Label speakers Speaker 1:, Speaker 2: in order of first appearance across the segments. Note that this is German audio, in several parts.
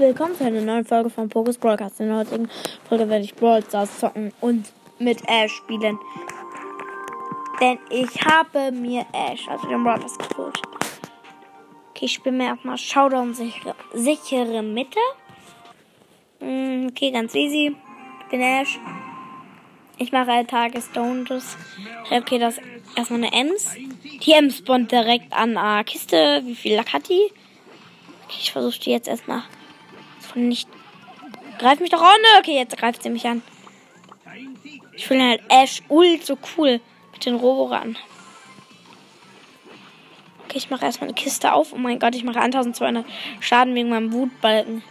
Speaker 1: willkommen zu einer neuen Folge von Pokus Broadcast. In der heutigen Folge werde ich Brawl Stars zocken und mit Ash spielen. Denn ich habe mir Ash, also den Brawl Stars geholt. Okay, ich spiele mir erstmal Showdown sichere, sichere Mitte. Mm, Okay, ganz easy. Ich bin Ash. Ich mache ein Tagesdowntes. Okay, das ist erstmal eine Ems. Die Ems spawnt direkt an einer Kiste. Wie viel Lack hat die? Okay, ich versuche die jetzt erstmal von nicht. Greif mich doch an. Okay, jetzt greift sie mich an. Ich finde halt Ash ult so cool mit den Roboran. Okay, ich mache erstmal eine Kiste auf. Oh mein Gott, ich mache 1200 Schaden wegen meinem Wutbalken.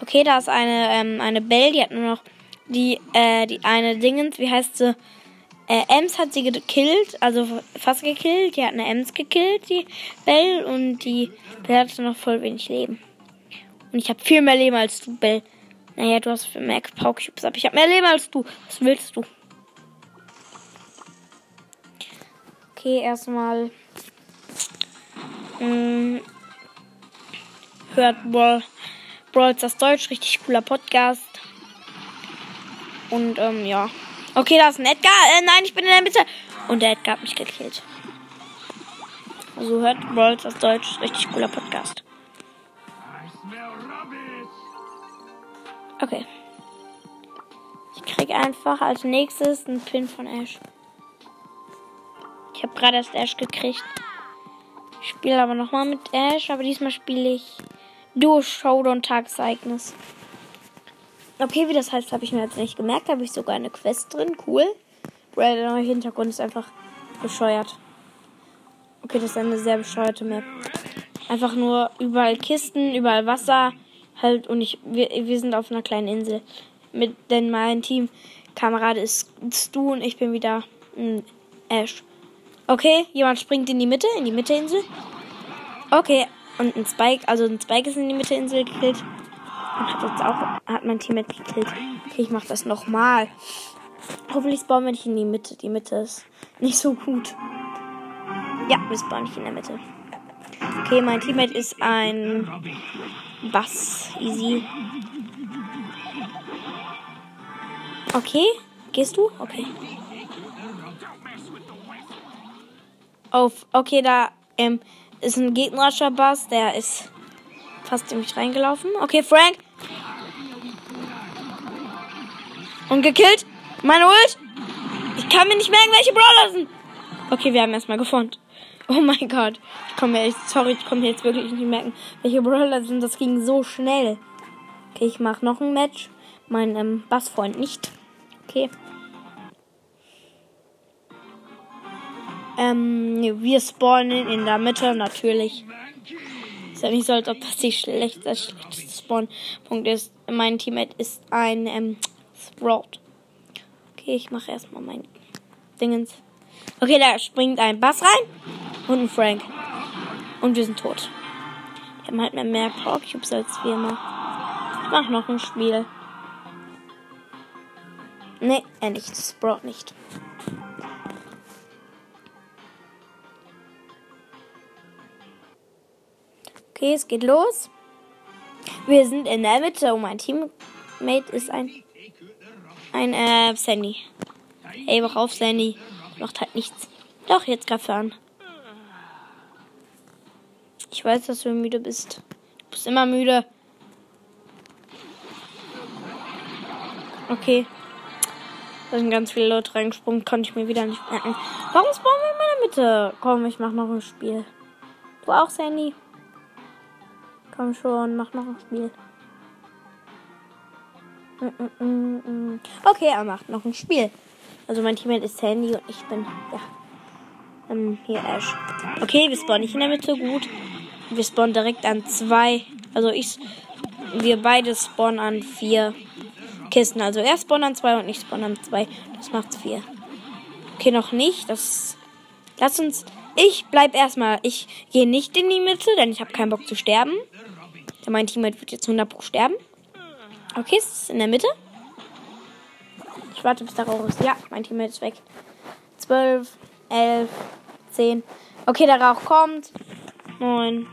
Speaker 1: Okay, da ist eine, ähm, eine Belle, die hat nur noch die, äh, die eine Dingens, wie heißt sie? Äh, Ems hat sie gekillt, also fast gekillt. Die hat eine Ems gekillt, die Belle, und die Belle hatte noch voll wenig Leben. Und ich habe viel mehr Leben als du, Belle. Naja, du hast mehr Power aber ich habe mehr Leben als du. Was willst du? Okay, erstmal. Hm, hört Brawl, Brawl das Deutsch, richtig cooler Podcast. Und ähm, ja. Okay, da ist ein Edgar. Äh, nein, ich bin in der Mitte. Und der Edgar hat mich gekillt. Also hört Brawl das Deutsch, richtig cooler Podcast. Okay. Ich krieg einfach als nächstes einen Pin von Ash. Ich habe gerade erst Ash gekriegt. Ich spiele aber nochmal mit Ash, aber diesmal spiele ich Duo Showdown Tageseignis. Okay, wie das heißt, habe ich mir jetzt nicht gemerkt. Da habe ich sogar eine Quest drin. Cool. Weil der neue Hintergrund ist einfach bescheuert. Okay, das ist eine sehr bescheuerte Map. Einfach nur überall Kisten, überall Wasser. Halt, und ich, wir, wir sind auf einer kleinen Insel. Mit, denn mein Teamkamerad ist Stu und ich bin wieder ein Ash. Okay, jemand springt in die Mitte, in die Mitteinsel. Okay, und ein Spike, also ein Spike ist in die Mitteinsel gekillt. Und hat jetzt auch, hat mein Teammate gekillt. Okay, ich mach das nochmal. Hoffentlich spawnen wir nicht in die Mitte. Die Mitte ist nicht so gut. Ja, wir spawnen nicht in der Mitte. Okay, mein Teammate ist ein Bass. Easy. Okay, gehst du? Okay. Auf, okay, da ähm, ist ein gegnerischer Bass, der ist fast in mich reingelaufen. Okay, Frank. Und gekillt. Meine Ult. Ich kann mir nicht merken, welche Brawler sind. Okay, wir haben erstmal gefunden. Oh mein Gott. Ich komme echt, sorry, ich komme jetzt wirklich nicht merken, welche Brawler sind. Das ging so schnell. Okay, ich mache noch ein Match. Mein ähm, Bassfreund nicht. Okay. Ähm, wir spawnen in der Mitte natürlich. Ist ja nicht so, als ob das die schlechteste, der schlechteste Spawnpunkt ist. Mein Teammate ist ein ähm, Sprout. Okay, ich mache erstmal mein Dingens. Okay, da springt ein Bass rein und ein Frank. Und wir sind tot. Wir haben halt mehr, mehr Power Cubes als wir immer. Ich mach noch ein Spiel. Nee, er nicht. Sprout nicht. Okay, es geht los. Wir sind in der Mitte und mein Teammate ist ein. Ein, äh, Sandy. Ey, wach auf, Sandy. Macht halt nichts. Doch, jetzt greif an. Ich weiß, dass du müde bist. Du bist immer müde. Okay. Da sind ganz viele Leute reingesprungen, konnte ich mir wieder nicht merken. Warum spawnen wir in meiner Mitte? Komm, ich mach noch ein Spiel. Du auch, Sandy? Komm schon, mach noch ein Spiel. Mm, mm, mm, okay, er macht noch ein Spiel. Also mein Teammate ist Sandy und ich bin, ja, ähm, hier Ash. Okay, wir spawnen nicht in der Mitte, gut. Wir spawnen direkt an zwei, also ich, wir beide spawnen an vier Kisten. Also er spawnt an zwei und ich spawn an zwei. Das macht vier. Okay, noch nicht. Das, lass uns, ich bleib erstmal, ich gehe nicht in die Mitte, denn ich habe keinen Bock zu sterben. Denn mein Teammate wird jetzt 100 Pro sterben. Okay, es ist in der Mitte. Ich warte, bis der Rauch ist. Ja, mein Teammate ist weg. 12, 11, 10. Okay, der Rauch kommt. 9,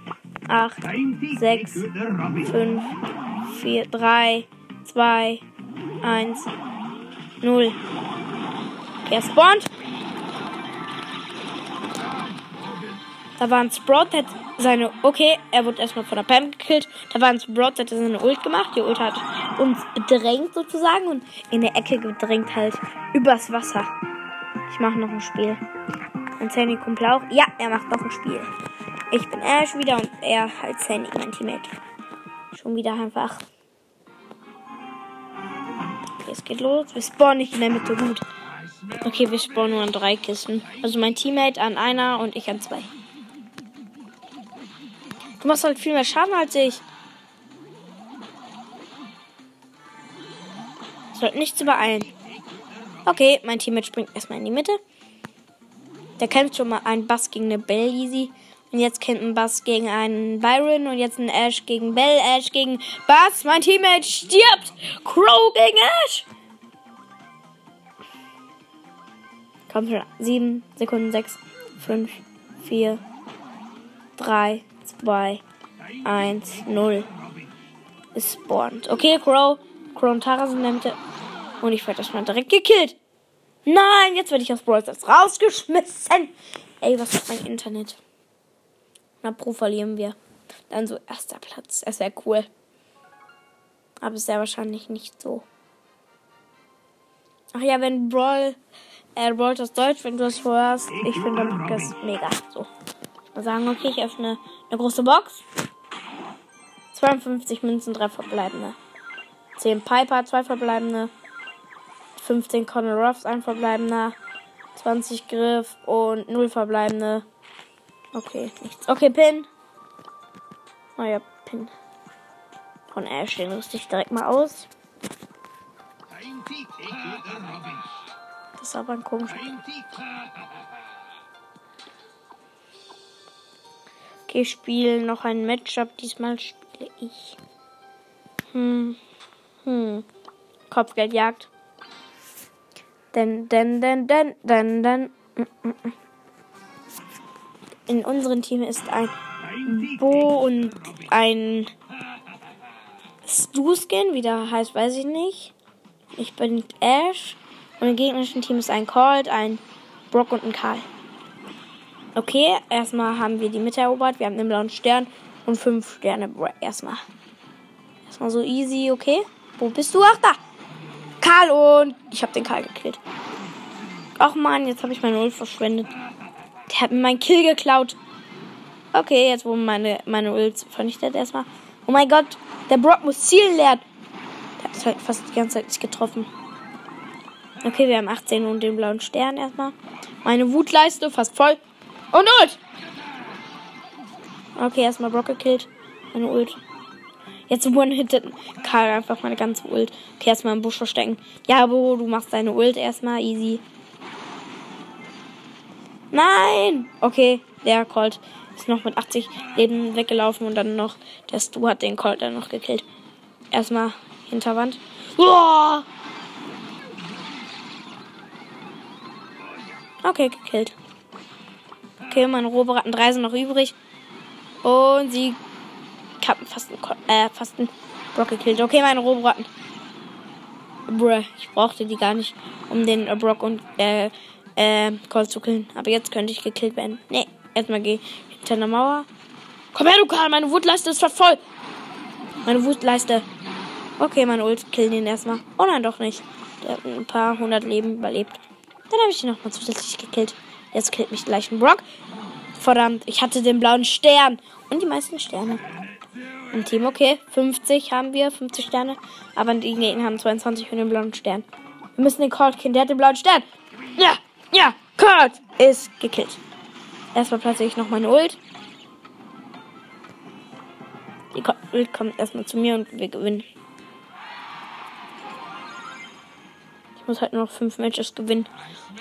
Speaker 1: 8, 6, 5, 4, 3, 2, 1, 0. Okay, er spawnt. Da war ein Sprout, der hat seine. Okay, er wurde erstmal von der Pam gekillt. Da war ein Sprout, der hat seine Ult gemacht. Die Ult hat uns bedrängt sozusagen und in der Ecke gedrängt halt übers Wasser. Ich mache noch ein Spiel. Und Sandy Kumpel auch. Ja, er macht noch ein Spiel. Ich bin Ash wieder und er halt Sandy, mein Teammate. Schon wieder einfach. Okay, es geht los. Wir spawnen nicht in der Mitte gut. Okay, wir spawnen nur an drei Kisten. Also mein Teammate an einer und ich an zwei. Du machst halt viel mehr Schaden als ich. Sollte nichts übereilen. Okay, mein Teammate springt erstmal in die Mitte. Der kämpft schon mal einen Bass gegen eine Bell easy. Und jetzt kämpft ein Bass gegen einen Byron. Und jetzt ein Ash gegen Bell. Ash gegen Bass. Mein Teammate stirbt. Crow gegen Ash. Komm schon. 7 Sekunden. 6, 5, 4, 3, 2, 1, 0. Es spawnt. Okay, Crow. Crow und Tara sind in. Und ich werde erstmal direkt gekillt. Nein, jetzt werde ich aus Brawl rausgeschmissen. Ey, was ist mein Internet? Na, Pro verlieren wir. Dann so erster Platz. Es wäre cool. Aber ist ja wahrscheinlich nicht so. Ach ja, wenn Brawl, äh, Brawl das Deutsch, wenn du das hörst, ich finde das mega. So. Mal sagen, okay, ich öffne eine große Box. 52 Münzen, 3 verbleibende. 10 Piper, 2 verbleibende. 15 Conor Ruffs, ein verbleibender. 20 Griff und 0 verbleibende. Okay, nichts. Okay, Pin. Oh ja, Pin. Von Ash, den rüste ich direkt mal aus. Das ist aber ein komischer. Okay, spiele noch ein Matchup. Diesmal spiele ich. Hm. Hm. Kopfgeldjagd. Denn, denn, denn, denn, denn, denn. In unserem Team ist ein Bo und ein Stu-Skin, wie der heißt, weiß ich nicht. Ich bin Ash. Und im gegnerischen Team ist ein Colt, ein Brock und ein Karl. Okay, erstmal haben wir die Mitte erobert. Wir haben den blauen Stern und fünf Sterne. Erstmal. Erstmal so easy, okay? Wo bist du? Ach, da! Karl und ich habe den Karl gekillt. Ach man, jetzt habe ich meine Ult verschwendet. Der hat mir meinen Kill geklaut. Okay, jetzt wurden meine, meine Ult vernichtet erstmal. Oh mein Gott, der Brock muss zielen lernen. Der hat halt fast die ganze Zeit nicht getroffen. Okay, wir haben 18 und den blauen Stern erstmal. Meine Wutleiste fast voll. Und Ult! Okay, erstmal Brock gekillt. Meine Ult. Jetzt one-hittet Karl einfach meine ganze Ult. Okay, erstmal im Busch verstecken. Ja, Bo, du machst deine Ult erstmal. Easy. Nein! Okay, der Colt ist noch mit 80 Leben weggelaufen und dann noch der Stu hat den Colt dann noch gekillt. Erstmal Hinterwand. Uah! Okay, gekillt. Okay, meine Rohbraten 3 sind noch übrig. Und sie hab fast einen, äh, fast einen Brock gekillt. Okay, meine Rohbraten. Bruh, ich brauchte die gar nicht, um den Brock und äh, äh, Call zu killen. Aber jetzt könnte ich gekillt werden. Nee, erstmal geh hinter einer Mauer. Komm her, du Karl, meine Wutleiste ist voll. Meine Wutleiste. Okay, meine Ult killen ihn erstmal. Oh nein, doch nicht. Der hat ein paar hundert Leben überlebt. Dann habe ich ihn nochmal zusätzlich gekillt. Jetzt killt mich gleich ein Brock. Verdammt, ich hatte den blauen Stern. Und die meisten Sterne. Im Team, okay. 50 haben wir, 50 Sterne. Aber die Gegner haben 22 und den blauen Stern. Wir müssen den Colt killen. Der hat den blauen Stern. Ja, ja, Colt ist gekillt. Erstmal platziere ich noch meine Ult. Die Ult kommt erstmal zu mir und wir gewinnen. Ich muss halt nur noch 5 Matches gewinnen.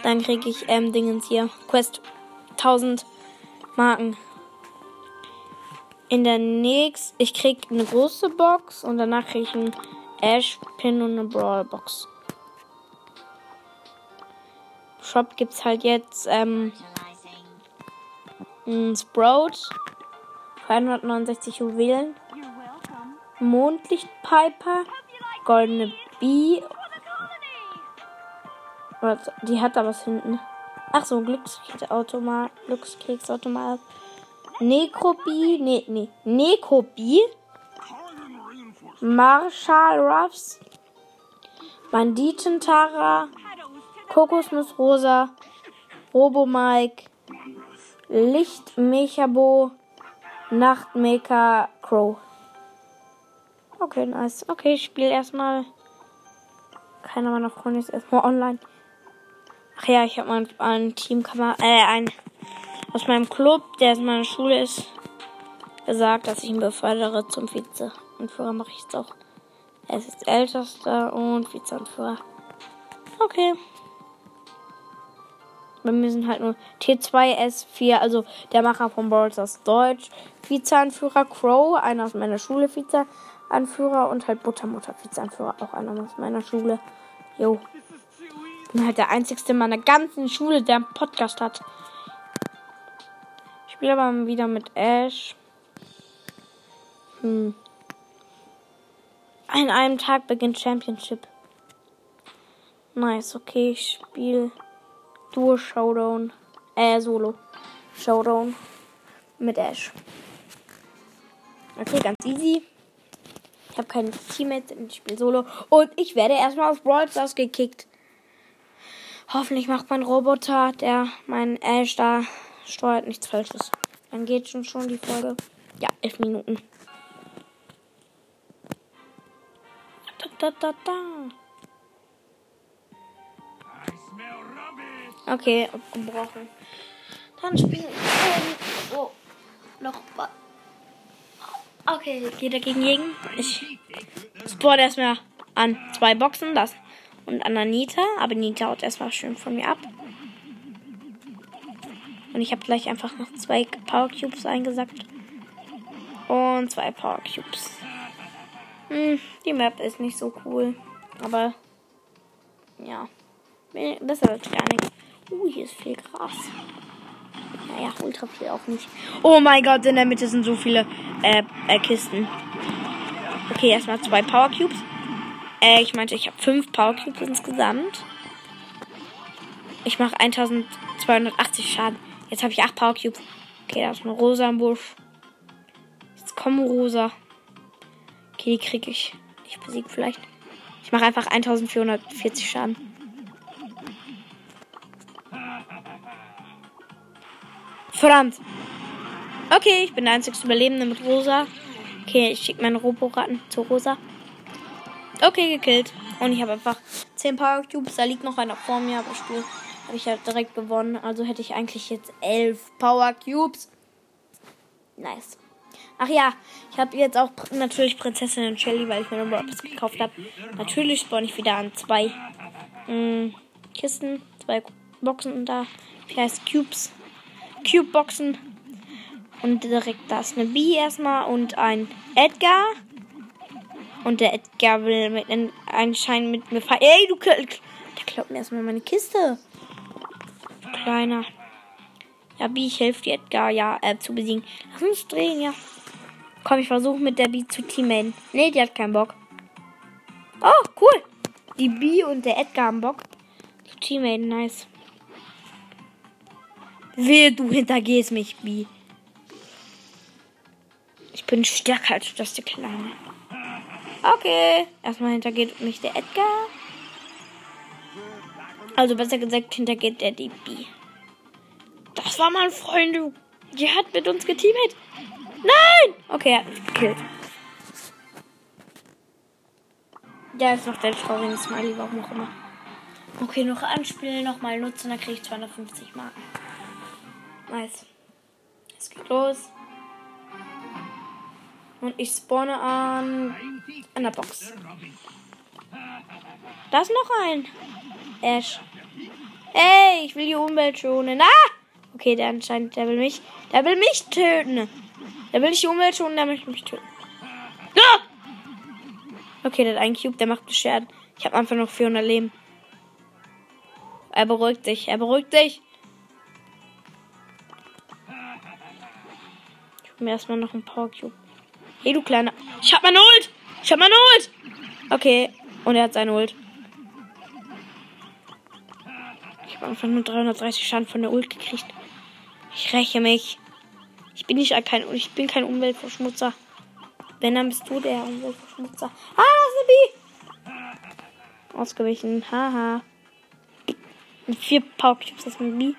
Speaker 1: Dann kriege ich ähm, Dingens hier. Quest 1000 Marken in der nächsten. Ich krieg eine große Box und danach krieg ich einen Ash Pin und eine Brawl Shop gibt's halt jetzt ähm, ein Sprout 269 Juwelen. Mondlichtpiper. Goldene Bee. Die hat da was hinten. Ach so, Glückskeksautomat. Glückskeksautomat. Nekrobi. Nee, nee. Nekrobi. Marshall Ruffs. Banditentara. Kokosnuss Rosa. Robo Mike. Lichtmechabo. Nachtmaker Crow. Okay, nice. Okay, ich spiele erstmal. Keiner meiner Freunde ist erstmal online. Ach ja, ich habe mal einen Teamkammer, äh, ein aus meinem Club, der in meiner Schule ist, gesagt, dass ich ihn befördere zum Vize-Anführer. Mache ich jetzt auch. Er ist jetzt ältester und Vize-Anführer. Okay. Mir sind halt nur T2S4, also der Macher von Brawlers Deutsch, Vize-Anführer Crow, einer aus meiner Schule, Vize-Anführer und halt Buttermutter, Vize-Anführer, auch einer aus meiner Schule. Jo. Bin halt der einzigste in meiner ganzen Schule, der einen Podcast hat. Ich spiele aber wieder mit Ash. Hm. An einem Tag beginnt Championship. Nice, okay, ich spiele Duo Showdown. Äh, Solo. Showdown. Mit Ash. Okay, ganz easy. Ich habe keine Teammates, ich spiele Solo. Und ich werde erstmal auf Brawl Stars gekickt. Hoffentlich macht mein Roboter, der mein Ash da steuert, nichts Falsches. Dann geht schon schon die Folge. Ja, elf Minuten. Da, da, da, da. Okay, abgebrochen. Dann spielen wir. Oh, noch. Okay, geht dagegen gegen. Ich sport erstmal an zwei Boxen, das und an Anita. Aber Anita haut erstmal schön von mir ab. Und ich habe gleich einfach noch zwei Power Cubes eingesackt. Und zwei Power Cubes. Hm, die Map ist nicht so cool. Aber ja. Besser als gar nichts. Uh, hier ist viel Gras. Naja, ultra viel auch nicht. Oh mein Gott, in der Mitte sind so viele äh, äh, Kisten. Okay, erstmal zwei Power Cubes. Äh, ich meinte, ich habe fünf Power Cubes insgesamt. Ich mache 1280 Schaden. Jetzt habe ich acht Power Cubes. Okay, da ist eine Rosa im Busch. Jetzt kommen Rosa. Okay, die kriege ich. Ich besiege vielleicht. Ich mache einfach 1440 Schaden. Verdammt. Okay, ich bin der einzigste Überlebende mit Rosa. Okay, ich schicke meinen Roboratten zu Rosa. Okay, gekillt. Und ich habe einfach 10 Power Cubes. Da liegt noch einer vor mir, aber Spiel habe ich halt direkt gewonnen. Also hätte ich eigentlich jetzt 11 Power Cubes. Nice. Ach ja, ich habe jetzt auch natürlich Prinzessin und Shelly, weil ich mir eine Robux gekauft habe. Natürlich spawn ich wieder an zwei mh, mm, Kisten, zwei Boxen da. Wie heißt Cubes? Cube-Boxen. Und direkt da ist eine B erstmal und ein Edgar. Und der Edgar will mit anscheinend mit mir fahren. Ey, du der klaut mir erstmal meine Kiste. Kleiner. Ja, B, ich helfe dir Edgar ja äh, zu besiegen. Lass uns drehen, ja. Komm, ich versuche mit der B zu teamen. Nee, die hat keinen Bock. Oh, cool. Die B und der Edgar haben Bock. Zu teamen, nice. Wehe, du hintergehst mich, B. Ich bin stärker als das der Kleine. Okay. Erstmal hintergeht mich der Edgar. Also besser gesagt, hintergeht der die B. Das war mein Freund. Die hat mit uns geteamt. Nein! Okay, er hat mich gekillt. Der ist noch der traurige Smiley, warum auch immer. Okay, noch anspielen, nochmal nutzen, dann kriege ich 250 Marken. Nice. Es geht los. Und ich spawne an, an der Box. Da ist noch ein. Ash. Ey, ich will die Umwelt schonen. Ah! Okay, der anscheinend, der will mich, der will mich töten. Der will nicht die Umwelt schonen, der möchte mich töten. Ah! Okay, der hat einen Cube, der macht Beschwerden. Ich habe einfach noch 400 Leben. Er beruhigt sich, er beruhigt sich. Mir erstmal noch einen Power Cube. Hey, du kleiner. Ich hab meine Ult! Ich hab meine Ult! Okay. Und er hat seine Ult. Ich habe einfach nur 330 Schaden von der Ult gekriegt. Ich räche mich. Ich bin nicht kein, ich bin kein Umweltverschmutzer. Wenn, dann bist du der Umweltverschmutzer. Ah, das ist eine Bee! Ausgewichen. Haha. Mit vier Power Cubes, das ist eine Bee.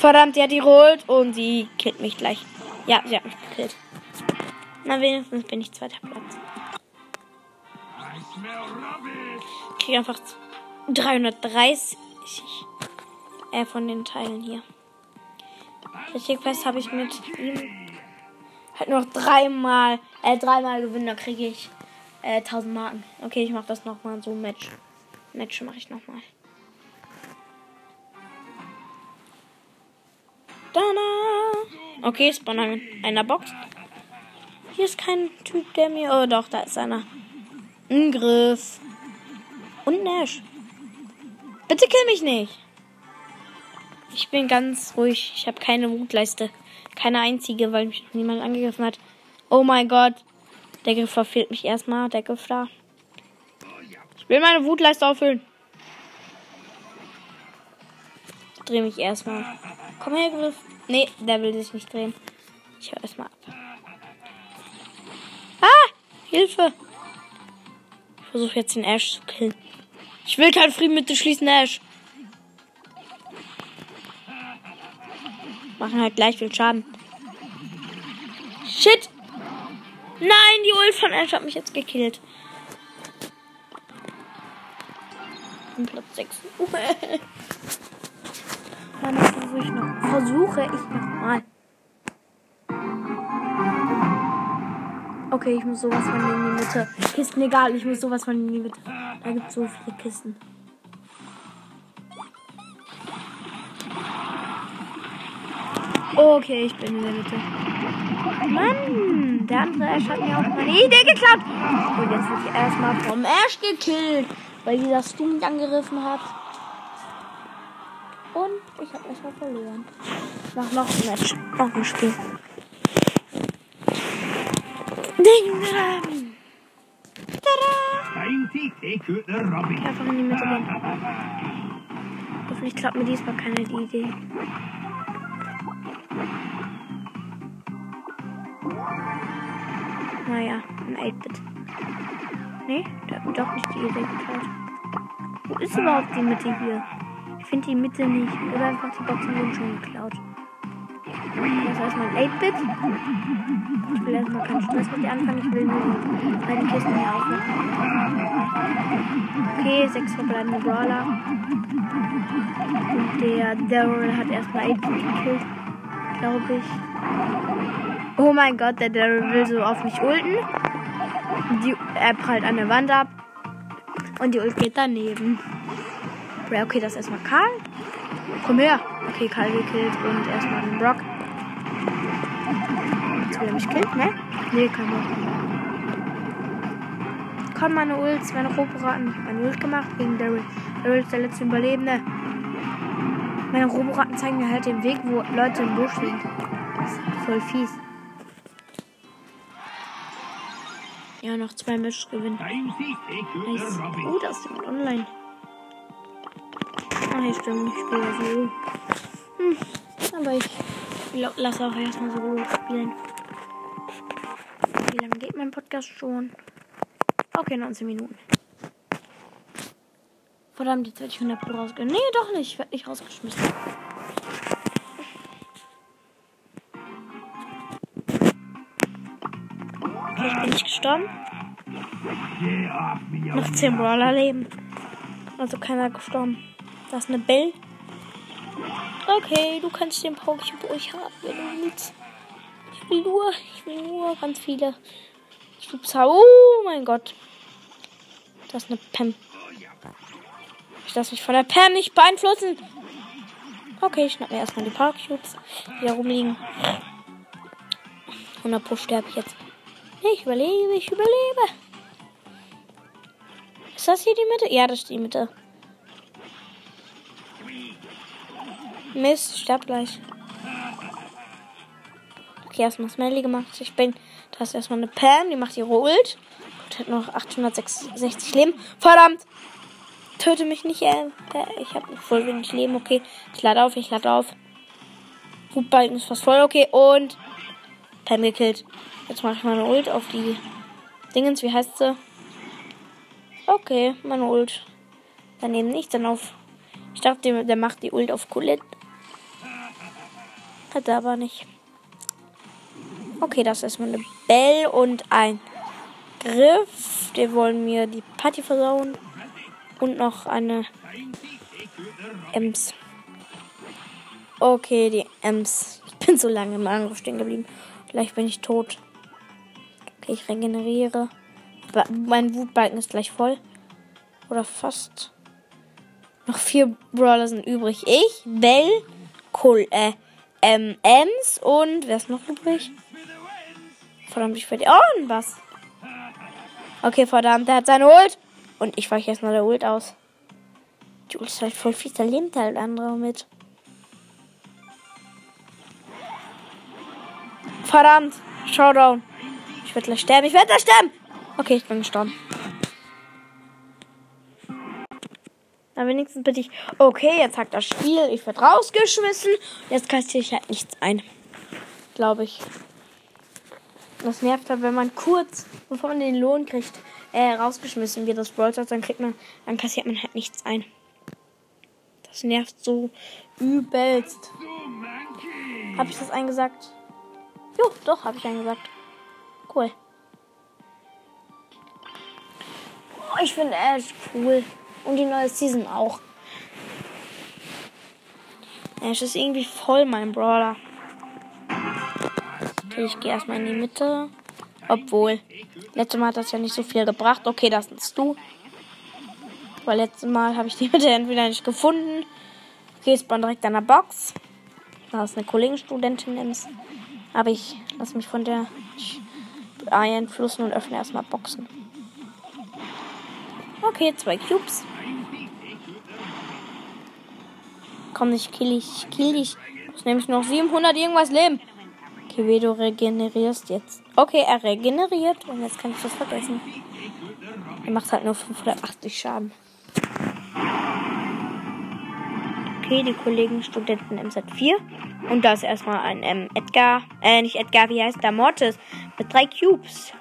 Speaker 1: Verdammt, die hat die rollt und sie killt mich gleich. Ja, sie hat mich gekillt. Na, wenigstens bin ich zweiter Platz. Ich kriege einfach 330 äh, von den Teilen hier. Richtig fest habe ich mit ihm halt noch dreimal, äh, dreimal gewinnen, dann kriege ich äh, 1000 Marken. Okay, ich mache das nochmal so Match. Match mache ich nochmal. Okay, spawn in einer Box. Hier ist kein Typ, der mir. Oh, doch, da ist einer. Angriff. Und Nash. Bitte kill mich nicht. Ich bin ganz ruhig. Ich habe keine Wutleiste. Keine einzige, weil mich niemand angegriffen hat. Oh mein Gott. Der Griff verfehlt mich erstmal. Der Griff da. Ich will meine Wutleiste auffüllen. Drehe mich erstmal. Komm her, Griff. Nee, der will sich nicht drehen. Ich höre erstmal ab. Ah! Hilfe! Ich versuche jetzt den Ash zu killen. Ich will keinen Frieden mit dir schließen, Ash. Machen halt gleich viel Schaden. Shit! Nein, die Ult von Ash hat mich jetzt gekillt. Platz 6. Dann versuche ich noch. Versuche ich noch mal. Okay, ich muss sowas von in die Mitte. Kisten egal, ich muss sowas von in die Mitte. Da gibt es so viele Kisten. Okay, ich bin in der Mitte. Mann, der andere Ash hat mir auch meine Idee geklaut. Und jetzt wird ich erstmal vom Ash gekillt, weil dieser Stu mich angegriffen hat. Und ich habe erstmal verloren. Ich mach noch ein Match, noch ein Spiel. Ding, Tada! Einfach in die Mitte gehen. Hoffentlich klappt mir diesmal keine Idee. Naja, ein 8-Bit. Nee, der hat mir doch nicht die Idee geklaut. Wo ist überhaupt die Mitte hier? Finde die Mitte nicht. Oder einfach die Boxen wurden schon geklaut. Das heißt mein 8-Bit. Ich will erstmal keinen Stress mit dir anfangen. Ich will nur beiden Kisten hier aufmachen. Okay, sechs verbleibende Brawler. Und der Daryl hat erstmal 8-Bit gekillt. Glaube ich. Oh mein Gott, der Daryl will so auf mich ulten. Die, er prallt an der Wand ab. Und die Ult geht daneben. Okay, das ist erstmal Karl. Komm her. Okay, Karl gekillt und erstmal den Brock. Jetzt will er mich killen, ne? Nee, kann nicht. Komm, meine Ults, meine Roboraten. Ich hab meine Ult gemacht gegen Daryl. Daryl ist der letzte Überlebende. Meine Roboraten zeigen mir halt den Weg, wo Leute im Busch liegen. Das ist voll fies. Ja, noch zwei Matches gewinnen. Nice. Oh, da ist jemand online. Hier stimmt, ich spiele ja so. Hm, aber ich lasse auch erstmal so spielen. Wie lange geht mein Podcast schon? Okay, 19 Minuten. Verdammt, jetzt werde ich 100 Pro rausgehen. Nee, doch nicht. Ich werde nicht rausgeschmissen. Okay, ich bin nicht gestorben. Noch 10 Brawler leben. Also keiner gestorben. Da ist eine Bell. Okay, du kannst den Cube ruhig haben, wenn du willst. Ich will nur, ich will nur ganz viele haben. Oh mein Gott. Das ist eine Pam. Ich lasse mich von der Pam nicht beeinflussen. Okay, ich schnapp mir erstmal die Power Cubes, die da rumliegen. 100 Pro sterbe ich jetzt. Ich überlebe, ich überlebe. Ist das hier die Mitte? Ja, das ist die Mitte. Mist, sterb gleich. Okay, erstmal Smelly gemacht. Ich bin. Da ist erstmal eine Pam, die macht ihre Ult. Und hat noch 866 Leben. Verdammt! Töte mich nicht, äh, äh ich habe voll wenig Leben. Okay, ich lade auf, ich lade auf. Hubbalken ist fast voll, okay. Und Pam gekillt. Jetzt mache ich meine Ult auf die Dingens, wie heißt sie? Okay, meine Ult. Daneben nicht, dann auf. Ich dachte, der macht die Ult auf Colette. Hat er aber nicht. Okay, das ist eine Bell und ein Griff. Die wollen mir die Party versauen. Und noch eine Ems. Okay, die Ems. Ich bin so lange im Angriff stehen geblieben. Vielleicht bin ich tot. Okay, ich regeneriere. Aber mein Wutbalken ist gleich voll. Oder fast. Noch vier Brawler sind übrig. Ich, Bell, Col äh, ähm, Ems und wer ist noch übrig? Verdammt, ich werde. Oh, ein Bass. Okay, verdammt, der hat seine Ult. Und ich weiche erstmal der Ult aus. Die Ult ist halt voll viel, da lebt halt andere mit. Verdammt, Showdown. Ich werde gleich sterben, ich werde gleich sterben. Okay, ich bin gestorben. Na, wenigstens bin ich. Okay, jetzt hackt das Spiel. Ich werde rausgeschmissen. Jetzt kassiere ich halt nichts ein. Glaube ich. Das nervt halt, wenn man kurz, bevor man den Lohn kriegt, äh, rausgeschmissen wird das Brawl dann kriegt man, dann kassiert man halt nichts ein. Das nervt so übelst. Habe ich das eingesagt? Jo, doch, habe ich eingesagt. Cool. Oh, ich finde Ash cool. Und die neue Season auch. Ash ist irgendwie voll mein Brawler. Okay, ich gehe erstmal in die Mitte. Obwohl, letztes Mal hat das ja nicht so viel gebracht. Okay, das bist du. Weil letztes Mal habe ich die Mitte entweder nicht gefunden. Okay, ist direkt an der Box. Da ist eine Kollegenstudentin. Aber ich lasse mich von der beeinflussen und öffne erstmal Boxen. Okay, zwei Cubes. Komm, ich kill dich, ich kill dich. Ich nehme noch 700 irgendwas Leben. Okay, wie du regenerierst jetzt. Okay, er regeneriert und jetzt kann ich das vergessen. Er macht halt nur 580 Schaden. Okay, die Kollegen Studenten MZ4. Und da ist erstmal ein ähm, Edgar, äh, nicht Edgar, wie heißt der? Mortis. Mit drei Cubes.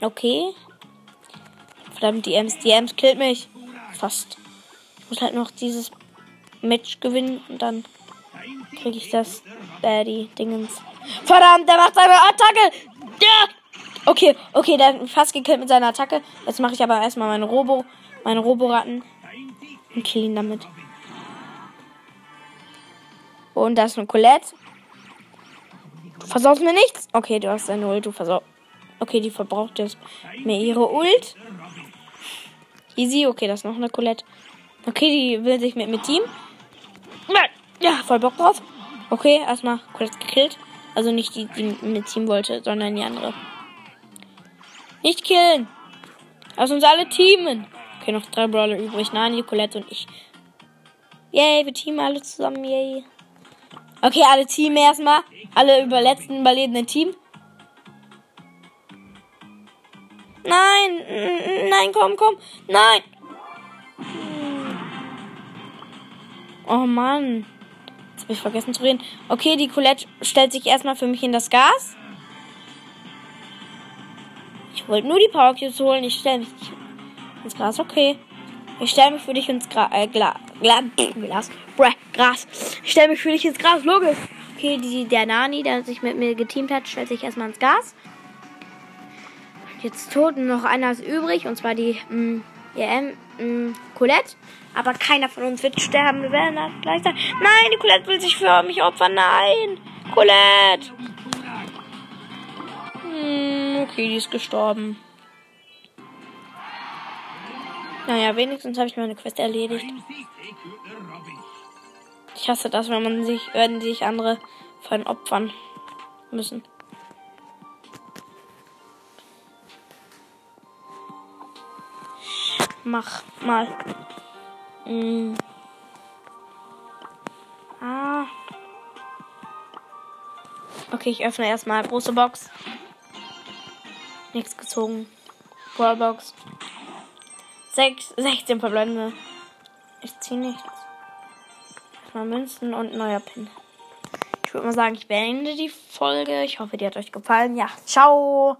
Speaker 1: Okay. Verdammt, die Ems, die Ems killt mich. Fast. Ich muss halt noch dieses Match gewinnen und dann kriege ich das, äh, die Dingens. Verdammt, der macht seine Attacke! Ja! Okay, okay, der hat fast gekillt mit seiner Attacke. Jetzt mache ich aber erstmal meine Robo, meine Roboratten und kill ihn damit. Und da ist eine Colette. Du versaust mir nichts. Okay, du hast eine Ult, du versaust. Okay, die verbraucht jetzt mir ihre Ult. Easy, okay, das ist noch eine Colette. Okay, die will sich mit mir Team. Ja, voll Bock drauf. Okay, erstmal Colette gekillt. Also nicht die, die mit Team wollte, sondern die andere. Nicht killen. Lass uns alle teamen. Okay, noch drei Brawler übrig. Nani, Colette und ich. Yay, wir teamen alle zusammen. Yay. Okay, alle teamen erstmal. Alle über letzten überlebenden Team. Nein, nein, komm, komm, nein. Oh Mann. Jetzt habe ich vergessen zu reden. Okay, die Colette stellt sich erstmal für mich in das Gas. Ich wollte nur die Power holen. Ich stelle mich ins Gras. Okay. Ich stelle mich für dich ins Gra äh, Gla Gla Glas. Bräh, Gras. Ich stelle mich für dich ins Gras. Logisch. Okay, die, der Nani, der sich mit mir geteamt hat, stellt sich erstmal ins Gas. Jetzt tot noch einer ist übrig, und zwar die mh, mm, EM mh, mm, Colette. Aber keiner von uns wird sterben. Wir werden das gleich sein. Nein, die Colette will sich für mich opfern. Nein, Colette. Hm, okay, die ist gestorben. Naja, wenigstens habe ich meine Quest erledigt. Ich hasse das, wenn man sich, wenn sich andere von opfern müssen. Mach mal. Mm. Ah. Okay, ich öffne erstmal große Box. Nichts gezogen. Brawlbox. 6, 16 verbleibende. Ich ziehe nichts. Erstmal Münzen und neuer Pin. Ich würde mal sagen, ich beende die Folge. Ich hoffe, die hat euch gefallen. Ja, ciao.